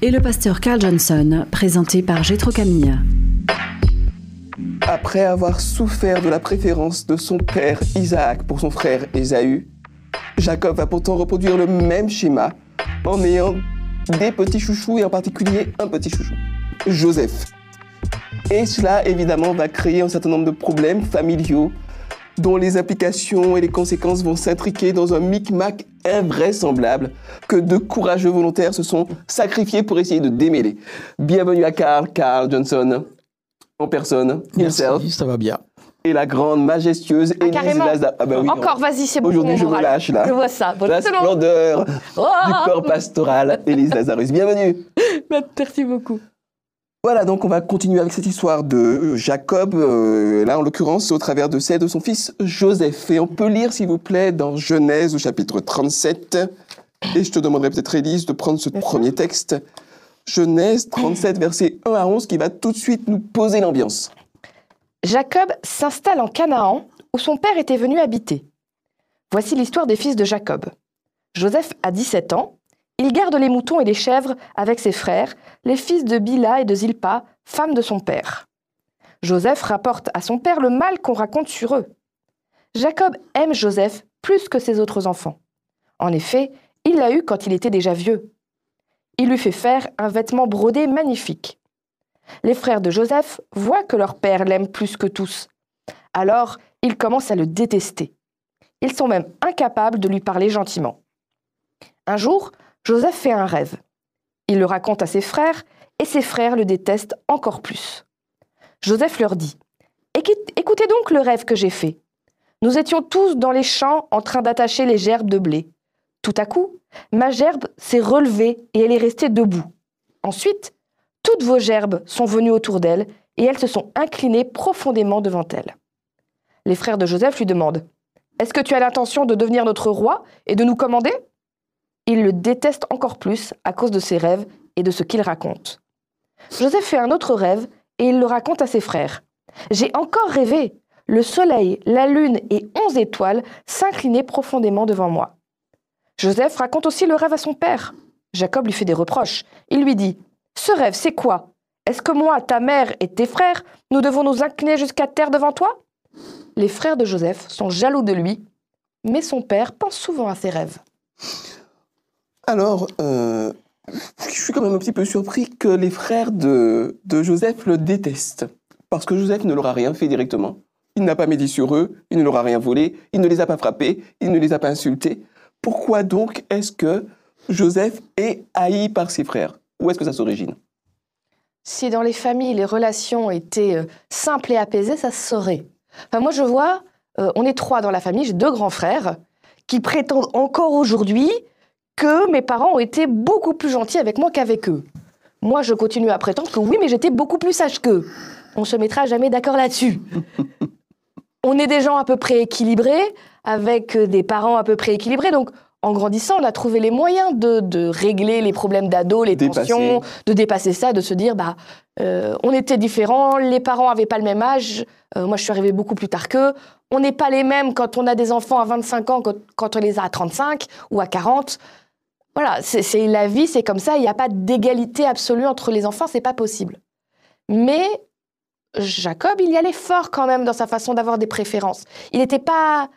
et le pasteur Carl Johnson, présenté par Gétro Camille. Après avoir souffert de la préférence de son père Isaac pour son frère Ésaü, Jacob va pourtant reproduire le même schéma en ayant des petits chouchous et en particulier un petit chouchou, Joseph. Et cela évidemment va créer un certain nombre de problèmes familiaux dont les applications et les conséquences vont s'intriquer dans un micmac invraisemblable que de courageux volontaires se sont sacrifiés pour essayer de démêler. Bienvenue à Carl, Carl Johnson, en personne, Merci, himself, ça va bien. et la grande, majestueuse Ah, Élise carrément. Laza- Ah bah oui, Encore, vas-y, c'est bon. Aujourd'hui, je me lâche, là. Je vois ça. Bon, La splendeur Oh du corps pastoral, Élise Lazarus. Bienvenue. Merci beaucoup. Voilà, donc on va continuer avec cette histoire de euh, Jacob, euh, là en l'occurrence au travers de celle de son fils Joseph. Et on peut lire, s'il vous plaît, dans Genèse au chapitre 37. Et je te demanderai peut-être, Élise, de prendre ce premier texte. Genèse 37, versets 1 à 11, qui va tout de suite nous poser l'ambiance. Jacob s'installe en Canaan, où son père était venu habiter. Voici l'histoire des fils de Jacob. Joseph a 17 ans. Il garde les moutons et les chèvres avec ses frères, les fils de Bila et de Zilpa, femme de son père. Joseph rapporte à son père le mal qu'on raconte sur eux. Jacob aime Joseph plus que ses autres enfants. En effet, il l'a eu quand il était déjà vieux. Il lui fait faire un vêtement brodé magnifique. Les frères de Joseph voient que leur père l'aime plus que tous. Alors, ils commencent à le détester. Ils sont même incapables de lui parler gentiment. Un jour, Joseph fait un rêve. Il le raconte à ses frères et ses frères le détestent encore plus. Joseph leur dit Écoute- Écoutez donc le rêve que j'ai fait. Nous étions tous dans les champs en train d'attacher les gerbes de blé. Tout à coup, ma gerbe s'est relevée et elle est restée debout. Ensuite, toutes vos gerbes sont venues autour d'elle et elles se sont inclinées profondément devant elle. Les frères de Joseph lui demandent Est-ce que tu as l'intention de devenir notre roi et de nous commander? Il le déteste encore plus à cause de ses rêves et de ce qu'il raconte. Joseph fait un autre rêve et il le raconte à ses frères. J'ai encore rêvé. Le soleil, la lune et onze étoiles s'inclinaient profondément devant moi. Joseph raconte aussi le rêve à son père. Jacob lui fait des reproches. Il lui dit Ce rêve, c'est quoi? Est-ce que moi, ta mère et tes frères, nous devons nous incliner jusqu'à terre devant toi? Les frères de Joseph sont jaloux de lui, mais son père pense souvent à ses rêves. Alors, euh, je suis quand même un petit peu surpris que les frères de, Joseph le détestent. Parce que Joseph ne leur a rien fait directement. Il n'a pas médit sur eux, il ne leur a rien volé, il ne les a pas frappés, il ne les a pas insultés. Pourquoi donc est-ce que Joseph est haï par ses frères? Où est-ce que ça s'origine? Si dans les familles, les relations étaient euh, simples et apaisées, ça se saurait. Enfin, moi, je vois, euh, on est trois dans la famille, j'ai deux grands frères qui prétendent encore aujourd'hui que mes parents ont été beaucoup plus gentils avec moi qu'avec eux. Moi, je continue à prétendre que oui, mais j'étais beaucoup plus sage qu'eux. On se mettra jamais d'accord là-dessus. on est des gens à peu près équilibrés, avec euh, des parents à peu près équilibrés, donc en grandissant, on a trouvé les moyens de, de régler les problèmes d'ado, les Dépasser. tensions, de dépasser ça, de se dire, bah, euh, on était différents, les parents avaient pas le même âge, euh, moi je suis arrivée beaucoup plus tard qu'eux, on n'est pas les mêmes quand on a des enfants à 25 ans, quand, quand on les a à 35 ou à 40. Voilà, c'est la vie, c'est comme ça, il n'y a pas d'égalité absolue entre les enfants, c'est pas possible. Mais Jacob, il y allait fort quand même dans sa façon d'avoir des préférences. Il n'était pas,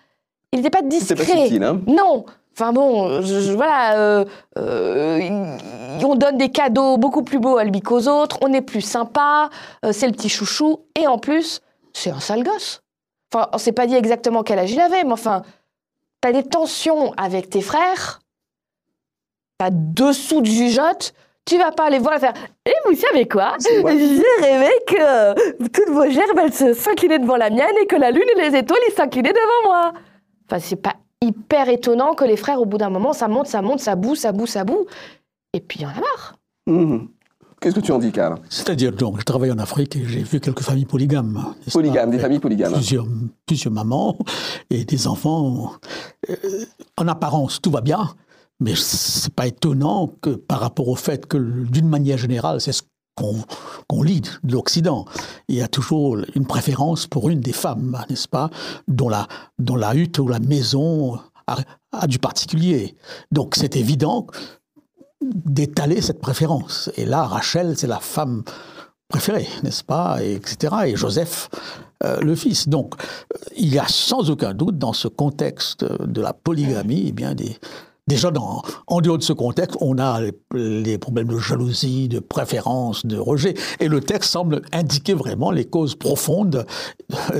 il n'était pas C'est discret. pas subtil, hein Non. Enfin bon, je- je- voilà, euh, euh, on donne des cadeaux beaucoup plus beaux à lui qu'aux autres, on est plus sympa, euh, c'est le petit chouchou, et en plus, c'est un sale gosse. Enfin, on s'est pas dit exactement quel âge il avait, mais enfin, t'as des tensions avec tes frères, t'as dessous de jugeote, tu vas pas aller voir et faire Et vous savez quoi? J'ai rêvé que euh, toutes vos gerbes, elles se- s'inclinaient devant la mienne et que la lune et les étoiles, ils s'inclinaient devant moi. Enfin, c'est pas hyper étonnant que les frères, au bout d'un moment, ça monte, ça monte, ça boue, ça boue, ça boue. et puis il y en a marre. Mhm. Qu'est-ce que tu en dis, Karl? C'est-à-dire, donc, je travaille en Afrique et j'ai vu quelques familles polygames. Polygames, pas, des familles polygames. Plusieurs, plusieurs mamans et des enfants. Euh, en apparence, tout va bien, mais c'est pas étonnant que par rapport au fait que, d'une manière générale, c'est ce qu'on qu'on lit de l'Occident. Il y a toujours une préférence pour une des femmes, n'est-ce pas, dont la, dont la hutte ou la maison a, du particulier. Donc c'est évident d'étaler cette préférence. Et là, Rachel, c'est la femme préférée, n'est-ce pas, et etc. Et Joseph, euh, le fils. Donc, il y a sans aucun doute dans ce contexte de la polygamie, eh bien, des, Déjà, dans, en dehors de ce contexte, on a les, les, problèmes de jalousie, de préférence, de rejet. Et le texte semble indiquer vraiment les causes profondes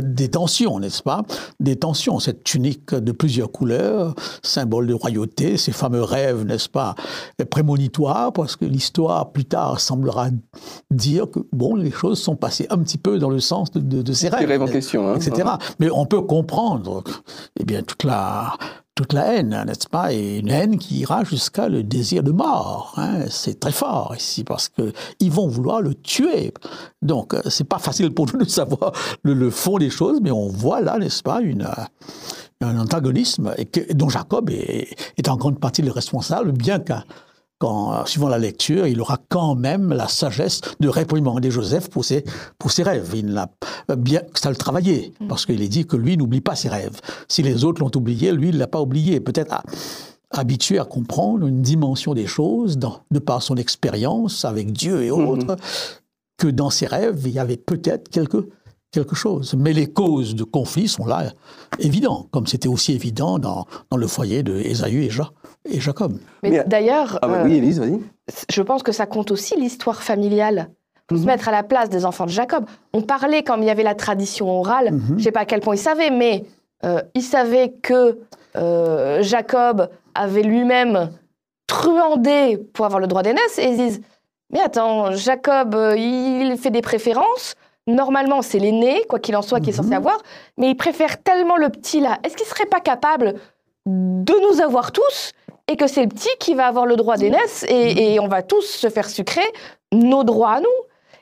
des tensions, n'est-ce pas? Des tensions, cette tunique de plusieurs couleurs, symbole de royauté, ces fameux rêves, n'est-ce pas Prémonitoires, parce que l'histoire, plus tard, semblera dire que, bon, les choses sont passées un petit peu dans le sens de, de, de ces rêves. rêves en question, hein, etc. hein. Mais on peut comprendre, eh bien, toute la toute la haine, n'est-ce pas? Et une haine qui ira jusqu'à le désir de mort. Hein c'est très fort ici parce que ils vont vouloir le tuer. Donc euh, c'est pas facile pour nous de savoir le, fond des choses, mais on voit là, n'est-ce pas, une, un antagonisme dont Jacob est, est, en grande partie le responsable, bien qu'un quand, suivant la lecture, il aura quand même la sagesse de réprimander Joseph pour ses, pour ses rêves. Il l'a bien, ça le travaillait, parce qu'il est dit que lui n'oublie pas ses rêves. Si les autres l'ont oublié, lui, il ne l'a pas oublié. Peut-être habitué à comprendre une dimension des choses, dans, de par son expérience avec Dieu et autres, mmh. que dans ses rêves, il y avait peut-être quelque, quelque chose. Mais les causes de conflit sont là, évidentes, comme c'était aussi évident dans, dans le foyer de Ésaü et Jacques et Jacob. Mais, Mais d'ailleurs, ah bah oui, Élise, vas-y. je pense que ça compte aussi l'histoire familiale. Faut se mettre à la place des enfants de Jacob. On parlait quand il y avait la tradition orale. Mhm. Je ne sais pas à quel point ils savaient, mais euh, ils savaient que euh, Jacob avait lui-même truandé pour avoir le droit d'aînesse. Et ils disent Mais attends, Jacob, euh, il fait des préférences. Normalement, c'est l'aîné, quoi qu'il en soit, qui est Mhm. censé avoir. Mais il préfère tellement le petit là. Est-ce qu'il ne serait pas capable de nous avoir tous et que c'est le petit qui va avoir le droit d'aînesse et, et, on va tous se faire sucrer nos droits à nous.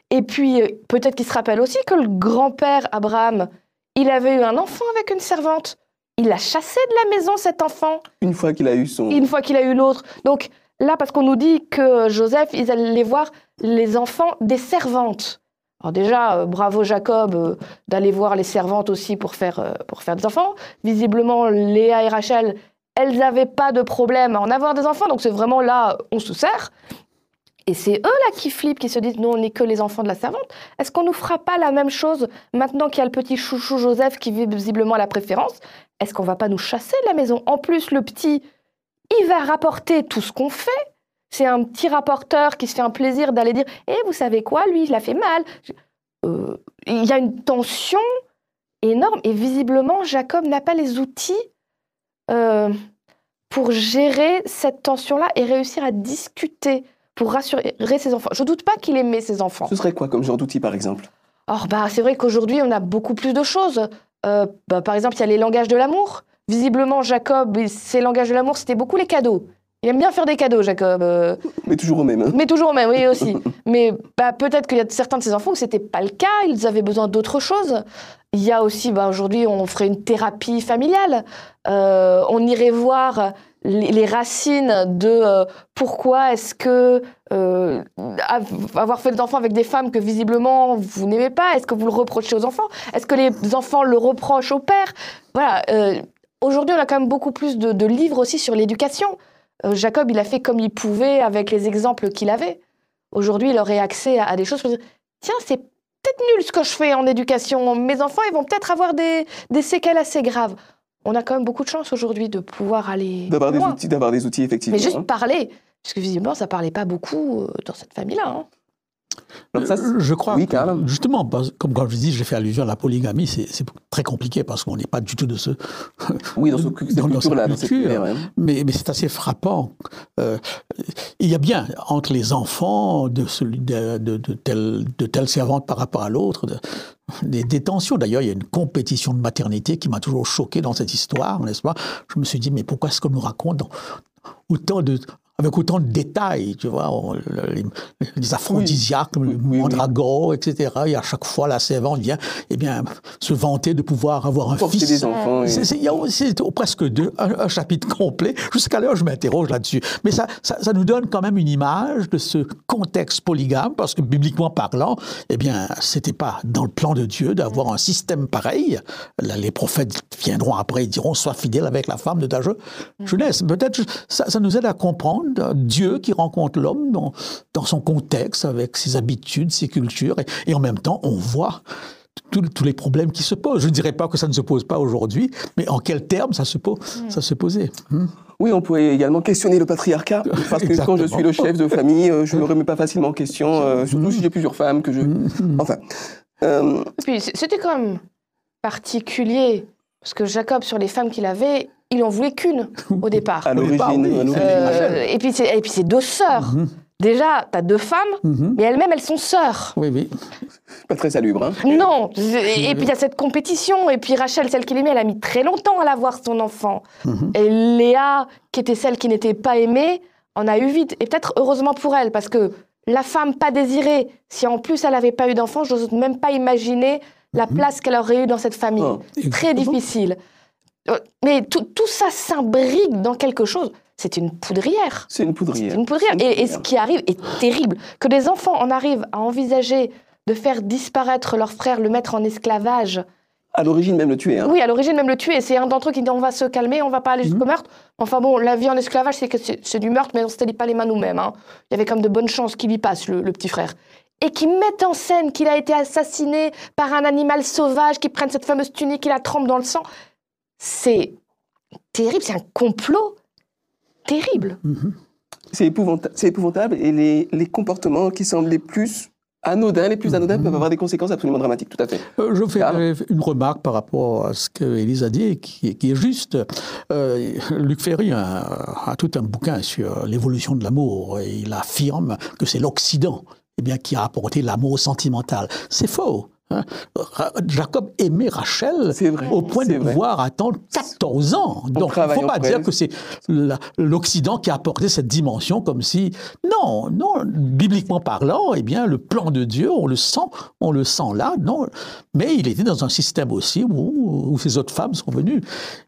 Et puis, peut-être qu'il se rappelle aussi que le grand-père Abraham, il avait eu un enfant avec une servante. Il l'a chassé de la maison, cet enfant. Une fois qu'il a eu son... Une fois qu'il a eu l'autre. Donc là, parce qu'on nous dit que Joseph, ils allaient voir les enfants des servantes. Alors déjà, euh, bravo Jacob euh, d'aller voir les servantes aussi pour faire, euh, pour faire des enfants. Visiblement, Léa et Rachel, elles n'avaient pas de problème à en avoir des enfants, donc c'est vraiment là, on se sert. Et c'est eux là qui flippent, qui se disent, nous on n'est que les enfants de la servante. Est-ce qu'on nous fera pas la même chose maintenant qu'il y a le petit chouchou Joseph qui visiblement a la préférence? Est-ce qu'on va pas nous chasser de la maison? En plus, le petit, il va rapporter tout ce qu'on fait. C'est un petit rapporteur qui se fait un plaisir d'aller dire Eh, vous savez quoi, lui, il a fait mal. Euh, il y a une tension énorme et visiblement, Jacob n'a pas les outils euh, pour gérer cette tension-là et réussir à discuter, pour rassurer ses enfants. Je ne doute pas qu'il aimait ses enfants. Ce serait quoi comme genre d'outil, par exemple? Or, bah, c'est vrai qu'aujourd'hui, on a beaucoup plus de choses. Euh, bah, par exemple, il y a les langages de l'amour. Visiblement, Jacob, ses langages de l'amour, c'était beaucoup les cadeaux. Il aime bien faire des cadeaux, Jacob. Euh... Mais toujours au même. Hein Mais toujours au même, oui, aussi. Mais bah, peut-être qu'il y a certains de ces enfants où ce n'était pas le cas, ils avaient besoin d'autre chose. Il y a aussi, bah, aujourd'hui, on ferait une thérapie familiale. Euh, on irait voir les, les racines de euh, pourquoi est-ce que avoir fait des enfants avec des femmes que visiblement vous n'aimez pas, est-ce que vous le reprochez aux enfants? Est-ce que les enfants le reprochent au père? Voilà. aujourd'hui, on a quand même beaucoup plus de, de livres aussi sur l'éducation. Euh, Jacob, il a fait comme il pouvait avec les exemples qu'il avait. Aujourd'hui, il aurait accès à, à des choses pour dire tiens, c'est peut-être nul ce que je fais en éducation. Mes enfants, ils vont peut-être avoir des, des, séquelles assez graves. On a quand même beaucoup de chance aujourd'hui de pouvoir aller. D'avoir des outils, d'avoir des outils, effectivement. Mais juste hein. parler. Parce que visiblement, ça parlait pas beaucoup euh, dans cette famille-là. Hein. Ça, je crois oui, que, justement, parce- comme quand je dis, j'ai fait allusion à la polygamie, c'est très compliqué parce qu'on n'est pas du tout de ce. Oui, dans ce- dans- dans cette culture. ouais. Mais, mais c'est assez frappant. Euh, il y a bien entre les enfants de, de, de, de telle, de telle servante par rapport à l'autre de- des, des tensions. D'ailleurs, il y a une compétition de maternité qui m'a toujours choqué dans cette histoire, n'est-ce pas? Je me suis dit, mais pourquoi est-ce qu'on nous raconte dans- autant de avec autant de détails, tu vois, on- le- les, les aphrodisiaques, le oui. mandragore, etc. Et à chaque fois, la servante vient, eh bien, se vanter de pouvoir avoir un Porter fils. des enfants. C'est- c'est- Il y a aussi presque deux, un, un chapitre complet. Jusqu'à l'heure, je m'interroge là-dessus. Mais ça, ça, ça nous donne quand même une image de ce contexte polygame, parce que bibliquement parlant, eh bien, c'était pas dans le plan de Dieu d'avoir un système pareil. Là, les prophètes viendront après et diront sois fidèle avec la femme de ta je- jeunesse. Peut-être ça, ça nous aide à comprendre Dieu qui rencontre l'homme dans, dans son contexte, avec ses habitudes, ses cultures, et, et en même temps, on voit tous les problèmes qui se posent. Je ne dirais pas que ça ne se pose pas aujourd'hui, mais en quels termes ça se, pose, ça se posait. Hmm. Oui, on pourrait également questionner le patriarcat, parce que quand je suis le chef de famille, euh, je ne me remets pas facilement en question, euh, surtout si j'ai plusieurs femmes que je... Enfin, euh, c'était quand même particulier, parce que Jacob, sur les femmes qu'il avait, il en voulait qu'une au départ. à l'origine, oui. Euh, et puis c'est et puis c'est deux sœurs. Déjà, t'as deux femmes, Mhm. mais elles-mêmes, elles sont sœurs. Oui, oui. pas très salubre. Hein. Non. Et puis il y a cette compétition. Et puis Rachel, celle qu'il aimait, elle a mis très longtemps à l'avoir son enfant. Mhm. Et Léa, qui était celle qui n'était pas aimée, en a eu vite. Et peut-être heureusement pour elle, parce que la femme pas désirée, si en plus elle n'avait pas eu d'enfant, je n'ose même pas imaginer la place qu'elle aurait eue dans cette famille. Oh, Très difficile. Euh, Mais tout, tout ça s'imbrique dans quelque chose. C'est une poudrière. C'est une poudrière. C'est une poudrière. Une Et, et ce poudrière. qui arrive est terrible. Que des enfants en arrivent à envisager de faire disparaître leur frère, le mettre en esclavage. À l'origine, même le tuer. Hein. Oui, à l'origine, même le tuer. C'est un d'entre eux qui dit on va se calmer, on va pas aller jusqu'au meurtre. Enfin bon, la vie en esclavage, c'est que c'est du meurtre, mais on ne se pas les mains nous-mêmes. hein. Il y avait comme de bonnes chances qu'il y passe, le, le petit frère. Et qui mette en scène qu'il a été assassiné par un animal sauvage, qui prenne cette fameuse tunique, qui la trempe dans le sang. C'est terrible, c'est un complot terrible. C'est épouvanta- c'est épouvantable et les, les comportements qui semblent les plus anodins, les plus anodins peuvent avoir des conséquences absolument dramatiques, tout à fait. Euh, Je fais une remarque par rapport à ce que Élise a dit, et qui, qui est juste. Euh, Luc Ferry a, a tout un bouquin sur l'évolution de l'amour, et il affirme que c'est l'Occident eh bien, qui a apporté l'amour sentimental. C'est faux. Hein? Jacob aimait Rachel vrai, au point de vrai. pouvoir attendre 14 ans. Donc, il ne faut pas dire que c'est l'Occident qui a apporté cette dimension comme si... Non, non, bibliquement parlant, eh bien, le plan de Dieu, on le sent, on le sent là, non. Mais il était dans un système aussi où, où ces autres femmes sont venues.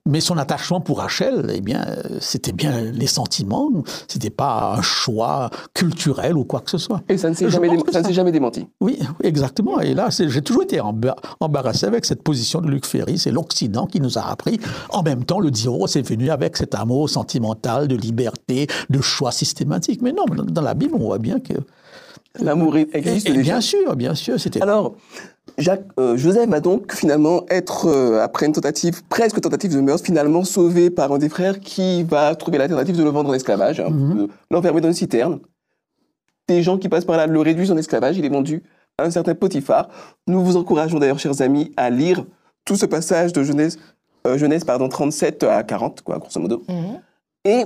Mais son attachement pour Rachel, eh bien, c'était bien les sentiments, c'était pas un choix culturel ou quoi que ce soit. Et ça ne s'est jamais, ça jamais démenti. Oui, exactement. Et là, j'ai toujours été emba- embarrassé avec cette position de Luc Ferry. C'est l'Occident qui nous a appris. En même temps, le divorce est venu avec cet amour sentimental, de liberté, de choix systématique. Mais non, dans- la Bible, on voit bien que. L'amour Et- existe et déjà. bien sûr, bien sûr, c'était. Alors, Jacques, euh, Joseph va donc finalement être, euh, après une tentative, presque tentative de meurtre, finalement sauvé par un des frères qui va trouver l'alternative de le vendre en esclavage, hein, Mhm. l'enfermer dans une citerne. Des gens qui passent par là le réduisent en esclavage, il est vendu un certain Potiphar. Nous vous encourageons d'ailleurs, chers amis, à lire tout ce passage de Genèse, euh, Genèse pardon, 37 à 40, quoi, grosso modo. Et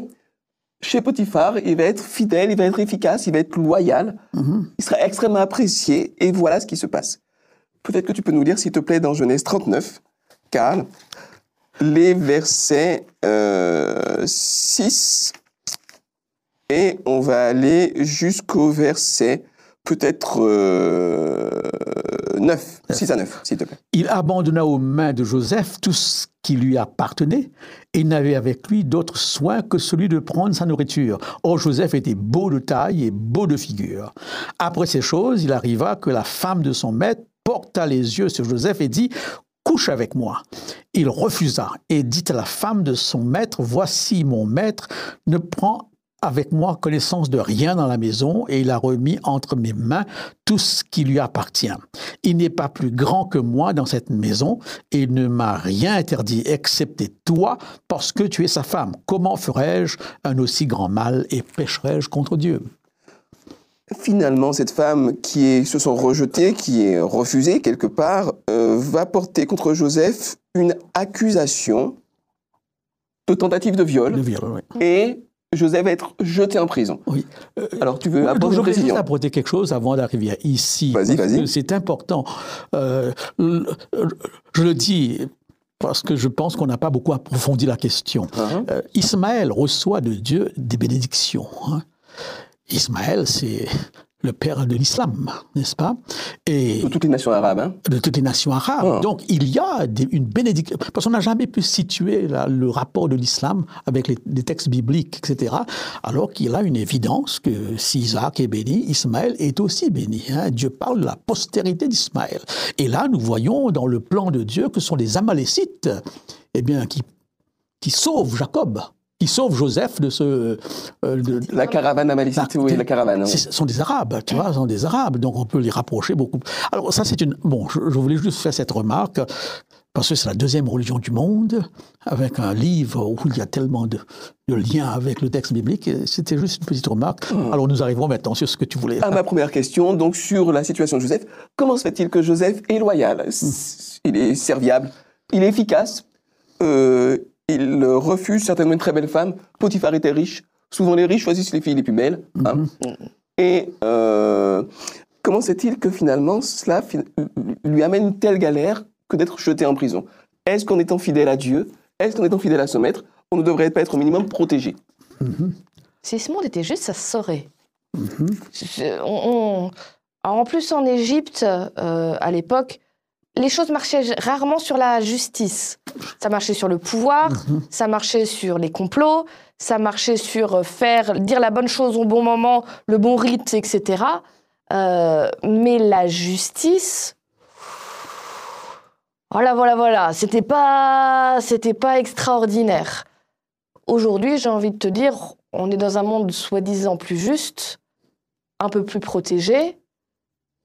chez Potiphar, il va être fidèle, il va être efficace, il va être loyal, Mhm. il sera extrêmement apprécié, et voilà ce qui se passe. Peut-être que tu peux nous lire, s'il te plaît, dans Genèse 39, Karl, les versets euh, 6, et on va aller jusqu'au verset peut-être euh, 9, 6 à 9, s'il te plaît. Il abandonna aux mains de Joseph tout ce qui lui appartenait et n'avait avec lui d'autre soin que celui de prendre sa nourriture. Or, Joseph était beau de taille et beau de figure. Après ces choses, il arriva que la femme de son maître porta les yeux sur Joseph et dit Couche avec moi. Il refusa et dit à la femme de son maître Voici mon maître ne prend avec moi connaissance de rien dans la maison et il a remis entre mes mains tout ce qui lui appartient. Il n'est pas plus grand que moi dans cette maison et il ne m'a rien interdit excepté toi parce que tu es sa femme. Comment ferais-je un aussi grand mal et pécherais-je contre Dieu? Finalement, cette femme qui est, se sont rejetées, qui est refusée quelque part, euh, va porter contre Joseph une accusation de tentative de viol. Le viol, oui. et Joseph va être jeté en prison. Oui. Euh, Alors, tu veux Donc, apporter je une voudrais juste précision apporter quelque chose avant d'arriver ici. Vas-y, vas-y. C'est important. Euh, je le dis parce que je pense qu'on n'a pas beaucoup approfondi la question. Uh-huh. Euh, Ismaël reçoit de Dieu des bénédictions. hein. Ismaël, c'est le père de l'islam, n'est-ce pas? Et De toutes les nations arabes. Hein. de toutes les nations arabes. Ah. Donc il y a des- une bénédiction. Parce qu'on n'a jamais pu situer là, le rapport de l'islam avec les, les textes bibliques, etc. Alors qu'il a une évidence que si Isaac est béni, Ismaël est aussi béni. hein. Dieu parle de la postérité d'Ismaël. Et là, nous voyons dans le plan de Dieu que ce sont les Amalécites eh bien, qui, qui sauvent Jacob, qui sauvent Joseph de ce. euh, de- de- La caravane amalécite, Bah, oui, la caravane. oui. ce sont des Arabes, tu vois, ce sont des Arabes, donc on peut les rapprocher beaucoup. Alors ça, c'est une... Bon, je, je voulais juste faire cette remarque, parce que c'est la deuxième religion du monde, avec un livre où il y a tellement de, de liens avec le texte biblique. C'était juste une petite remarque. Alors nous arrivons maintenant sur ce que tu voulais. À ma première question, donc sur la situation de Joseph, comment se fait-il que Joseph est loyal? S- Il est serviable, il est efficace, euh, il refuse certainement une très belle femme. Potiphar était riche. Souvent les riches choisissent les filles les plus belles. hein. Et euh, comment se fait-il que finalement cela lui amène une telle galère que d'être jeté en prison? Est-ce qu'en étant fidèle à Dieu, est-ce qu'en étant fidèle à son maître, on ne devrait pas être au minimum protégé? Si ce monde était juste, ça se saurait. Je- on- on- En plus, en Égypte, euh, à l'époque, les choses marchaient rarement sur la justice. Ça marchait sur le pouvoir, ça marchait sur les complots, ça marchait sur euh, faire dire la bonne chose au bon moment, le bon rite, etc. Euh, mais la justice, voilà, voilà, voilà, c'était pas, c'était pas extraordinaire. Aujourd'hui, j'ai envie de te dire, on est dans un monde soi-disant plus juste, un peu plus protégé,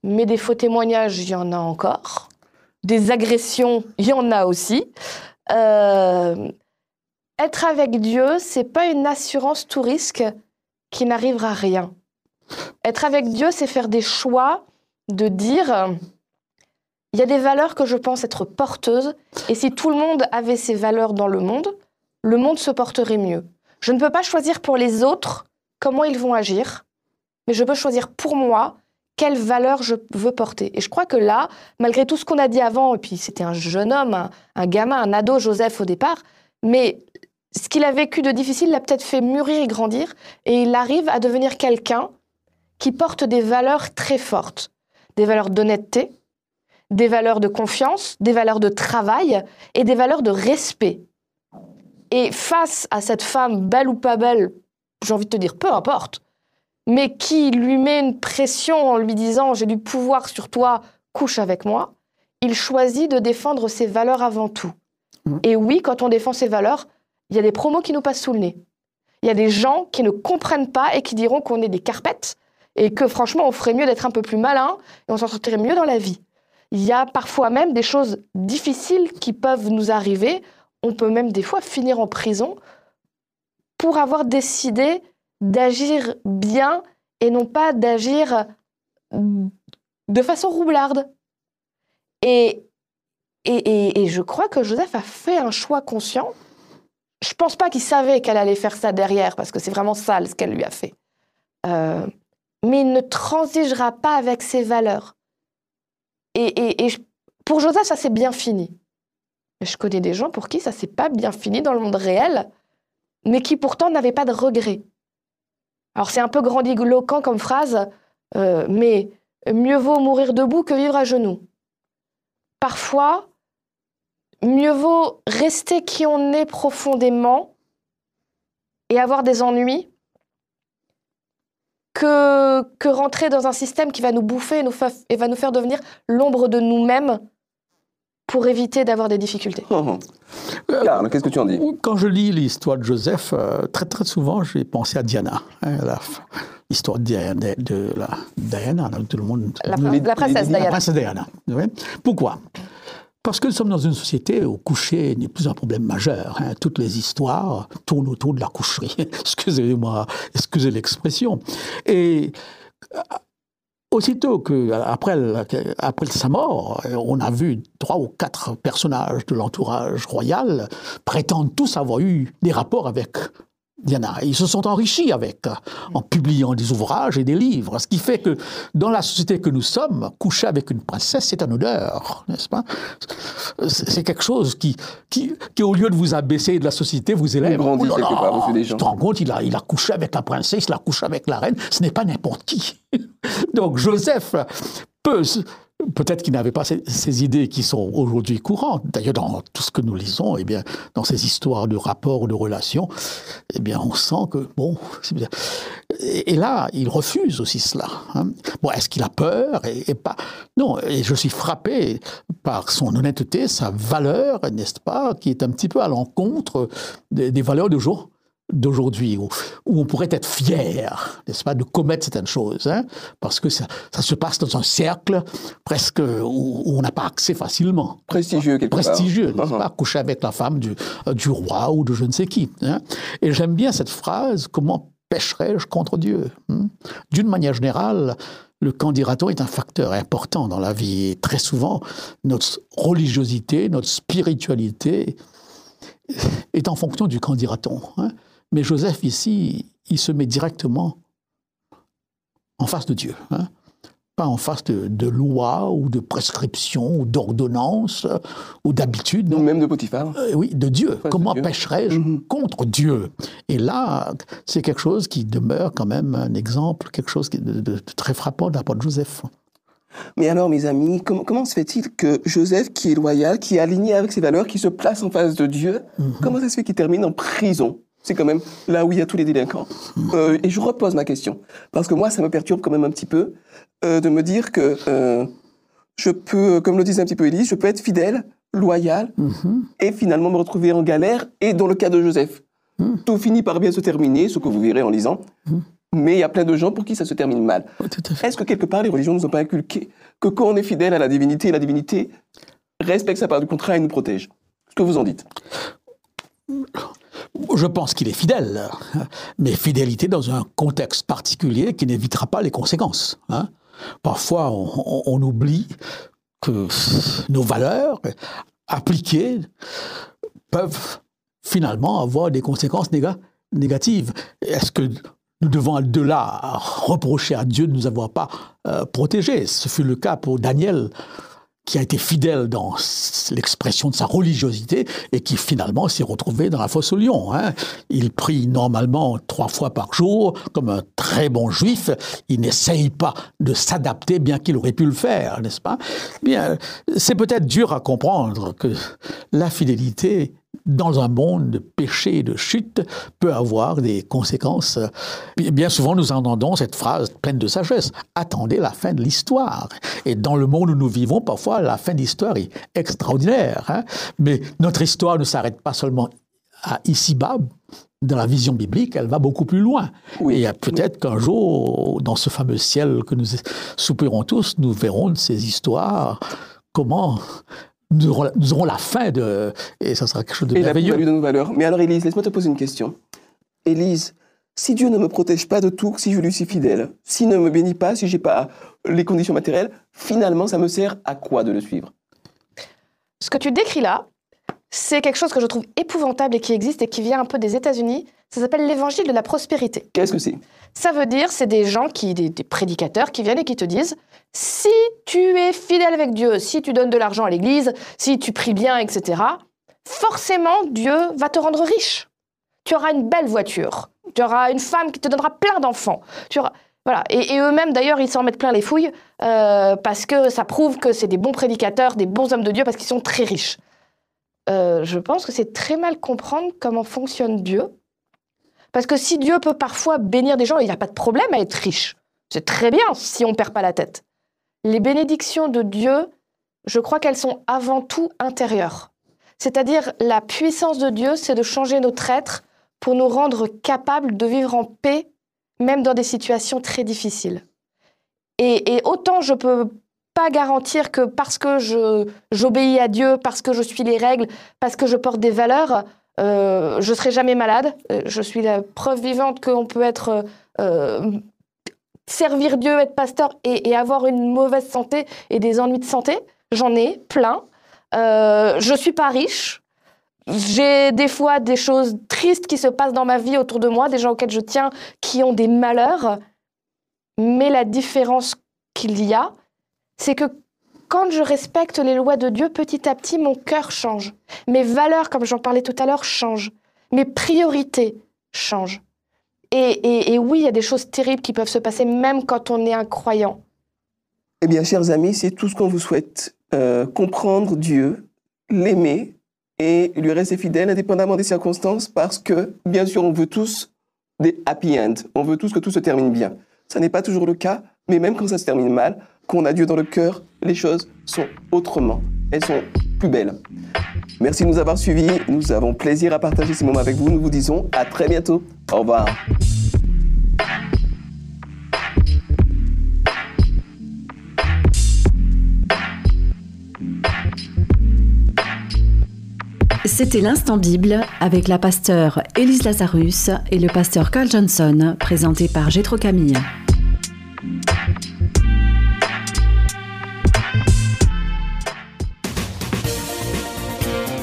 mais des faux témoignages, il y en a encore. Des agressions, il y en a aussi. Euh, être avec Dieu, c'est pas une assurance tout risque qui n'arrivera à rien. Être avec Dieu, c'est faire des choix de dire il y a des valeurs que je pense être porteuses, et si tout le monde avait ces valeurs dans le monde, le monde se porterait mieux. Je ne peux pas choisir pour les autres comment ils vont agir, mais je peux choisir pour moi quelles valeurs je veux porter. Et je crois que là, malgré tout ce qu'on a dit avant, et puis c'était un jeune homme, un, un gamin, un ado, Joseph au départ, mais ce qu'il a vécu de difficile l'a peut-être fait mûrir et grandir, et il arrive à devenir quelqu'un qui porte des valeurs très fortes, des valeurs d'honnêteté, des valeurs de confiance, des valeurs de travail et des valeurs de respect. Et face à cette femme, belle ou pas belle, j'ai envie de te dire, peu importe, mais qui lui met une pression en lui disant j'ai du pouvoir sur toi, couche avec moi, il choisit de défendre ses valeurs avant tout. Et oui, quand on défend ses valeurs, il y a des promos qui nous passent sous le nez. Il y a des gens qui ne comprennent pas et qui diront qu'on est des carpettes et que franchement, on ferait mieux d'être un peu plus malin et on s'en sortirait mieux dans la vie. Il y a parfois même des choses difficiles qui peuvent nous arriver. On peut même des fois finir en prison pour avoir décidé d'agir bien et non pas d'agir de façon roublarde. Et, et, et, je crois que Joseph a fait un choix conscient. Je pense pas qu'il savait qu'elle allait faire ça derrière, parce que c'est vraiment sale ce qu'elle lui a fait. Euh, mais il ne transigera pas avec ses valeurs. Et, et, pour Joseph, ça s'est bien fini. Je connais des gens pour qui ça s'est pas bien fini dans le monde réel, mais qui pourtant n'avaient pas de regrets. Alors c'est un peu grandiloquent comme phrase, euh, mais mieux vaut mourir debout que vivre à genoux. Parfois, mieux vaut rester qui on est profondément et avoir des ennuis que, que rentrer dans un système qui va nous bouffer et, va nous faire devenir l'ombre de nous-mêmes pour éviter d'avoir des difficultés. Oh, oh. Karl, qu'est-ce que tu en dis? Quand je lis l'histoire de Joseph, euh, très très souvent, j'ai pensé à Diana. hein, l'histoire de, Diana- de la Diana, donc tout le monde. La, la princesse la Diana. princesse Diana. oui. Pourquoi? Parce que nous sommes dans une société où coucher n'est plus un problème majeur. hein. Toutes les histoires tournent autour de la coucherie. Excusez-moi, excusez l'expression. Et euh, aussitôt que, après, sa mort, on a vu trois ou quatre personnages de l'entourage royal prétendent tous avoir eu des rapports avec Il y en a. Ils se sont enrichis avec, en publiant des ouvrages et des livres. Ce qui fait que dans la société que nous sommes, coucher avec une princesse, c'est un honneur, n'est-ce pas? C'est quelque chose qui, qui, qui, au lieu de vous abaisser de la société, vous élève. Vous grandit là quelque part, monsieur Deschamps. Tu te rends compte, il a, il a couché avec la princesse, il a couché avec la reine. Ce n'est pas n'importe qui. Donc Joseph peut, peut-être qu'il n'avait pas ces, idées qui sont aujourd'hui courantes. D'ailleurs, dans tout ce que nous lisons, eh bien, dans ces histoires de rapports, de relations, eh bien, on sent que, bon. Et, là, il refuse aussi cela. hein. Bon, est-ce qu'il a peur et, pas? Non, et je suis frappé par son honnêteté, sa valeur, n'est-ce pas, qui est un petit peu à l'encontre des, des valeurs de jour d'aujourd'hui, où, où on pourrait être fier, n'est-ce pas, de commettre certaines choses, hein, parce que ça, ça se passe dans un cercle presque où, où on n'a pas accès facilement. Prestigieux, quelque part. Prestigieux, n'est-ce Uh-huh. pas, coucher avec la femme du, du roi ou de je ne sais qui. hein. Et j'aime bien cette phrase, comment pécherais-je contre Dieu? Hein D'une manière générale, le candidaton est un facteur important dans la vie. Et très souvent, notre religiosité, notre spiritualité est en fonction du candidaton. hein. Mais Joseph, ici, il se met directement en face de Dieu. hein. Pas en face de, de lois ou de prescriptions ou d'ordonnances euh, ou d'habitudes. Ou même de Potiphar. Euh, oui, de Dieu. Comment Dieu. pécherais-je Mhm. contre Dieu? Et là, c'est quelque chose qui demeure quand même un exemple, quelque chose de, de- de très frappant de la part de Joseph. Mais alors, mes amis, comment, comment se fait-il que Joseph, qui est loyal, qui est aligné avec ses valeurs, qui se place en face de Dieu, Mhm. comment ça se fait qu'il termine en prison? C'est quand même là où il y a tous les délinquants. Mhm. Euh, et je repose ma question, parce que moi, ça me perturbe quand même un petit peu euh, de me dire que euh, je peux, comme le disait un petit peu Élise, je peux être fidèle, loyal, Mhm. et finalement me retrouver en galère, et dans le cas de Joseph, Mhm. tout finit par bien se terminer, ce que vous verrez en lisant. Mais il y a plein de gens pour qui ça se termine mal. Est-ce que quelque part les religions nous ont pas inculqué que quand on est fidèle à la divinité, la divinité respecte sa part du contrat et nous protège? Ce que vous en dites Je pense qu'il est fidèle, mais fidélité dans un contexte particulier qui n'évitera pas les conséquences. hein. Parfois, on, oublie que nos valeurs appliquées peuvent finalement avoir des conséquences néga- négatives. Est-ce que nous devons de là reprocher à Dieu de nous avoir pas euh, protégés? Ce fut le cas pour Daniel qui a été fidèle dans l'expression de sa religiosité et qui finalement s'est retrouvé dans la fosse au lion. hein. Il prie normalement trois fois par jour, comme un très bon juif. Il n'essaye pas de s'adapter, bien qu'il aurait pu le faire, n'est-ce pas? Bien, c'est peut-être dur à comprendre que la fidélité dans un monde de péché et de chute peut avoir des conséquences. Bien souvent, nous entendons cette phrase pleine de sagesse. Attendez la fin de l'histoire. Et dans le monde où nous vivons, parfois, la fin de l'histoire est extraordinaire. hein. Mais notre histoire ne s'arrête pas seulement à ici-bas. Dans la vision biblique, elle va beaucoup plus loin. Oui. Et peut-être qu'un jour, dans ce fameux ciel que nous soupirons tous, nous verrons de ces histoires, comment nous aurons, la- nous aurons la fin de... Et ça sera quelque chose de Et merveilleux. de nos valeurs. Mais alors, Élise, laisse-moi te poser une question. Élise, si Dieu ne me protège pas de tout, si je lui suis fidèle, s'il ne me bénit pas, si j'ai pas les conditions matérielles, finalement, ça me sert à quoi de le suivre? Ce que tu décris là, c'est quelque chose que je trouve épouvantable et qui existe et qui vient un peu des États-Unis. Ça s'appelle l'évangile de la prospérité. Qu'est-ce que c'est? Ça veut dire, c'est des gens qui, des, des prédicateurs qui viennent et qui te disent si tu es fidèle avec Dieu, si tu donnes de l'argent à l'église, si tu pries bien, etc., forcément Dieu va te rendre riche. Tu auras une belle voiture, tu auras une femme qui te donnera plein d'enfants. Tu auras... Voilà. Et, et eux-mêmes, d'ailleurs, ils s'en mettent plein les fouilles euh, parce que ça prouve que c'est des bons prédicateurs, des bons hommes de Dieu parce qu'ils sont très riches. Euh, je pense que c'est très mal comprendre comment fonctionne Dieu. Parce que si Dieu peut parfois bénir des gens, il n'y a pas de problème à être riche. C'est très bien si on ne perd pas la tête. Les bénédictions de Dieu, je crois qu'elles sont avant tout intérieures. C'est-à-dire la puissance de Dieu, c'est de changer notre être pour nous rendre capables de vivre en paix, même dans des situations très difficiles. Et, et autant je peux pas garantir que parce que je, j'obéis à Dieu, parce que je suis les règles, parce que je porte des valeurs, euh, je serai jamais malade. Euh, Je suis la preuve vivante qu'on peut être euh, servir Dieu, être pasteur et, et avoir une mauvaise santé et des ennuis de santé. J'en ai plein. Euh, je suis pas riche. j'ai des fois des choses tristes qui se passent dans ma vie autour de moi, des gens auxquels je tiens qui ont des malheurs. Mais la différence qu'il y a, c'est que quand je respecte les lois de Dieu, petit à petit, mon cœur change. Mes valeurs, comme j'en parlais tout à l'heure, changent. Mes priorités changent. Et, oui, il y a des choses terribles qui peuvent se passer même quand on est un croyant. Eh bien, chers amis, c'est tout ce qu'on vous souhaite. Euh, comprendre Dieu, l'aimer et lui rester fidèle indépendamment des circonstances parce que, bien sûr, on veut tous des happy ends. On veut tous que tout se termine bien. Ça n'est pas toujours le cas, mais même quand ça se termine mal, qu'on a Dieu dans le cœur, les choses sont autrement. Elles sont plus belles. Merci de nous avoir suivis. Nous avons plaisir à partager ces moments avec vous. Nous vous disons à très bientôt. Au revoir. C'était l'instant Bible avec la pasteur Élise Lazarus et le pasteur Carl Johnson, présenté par Gétro Camille.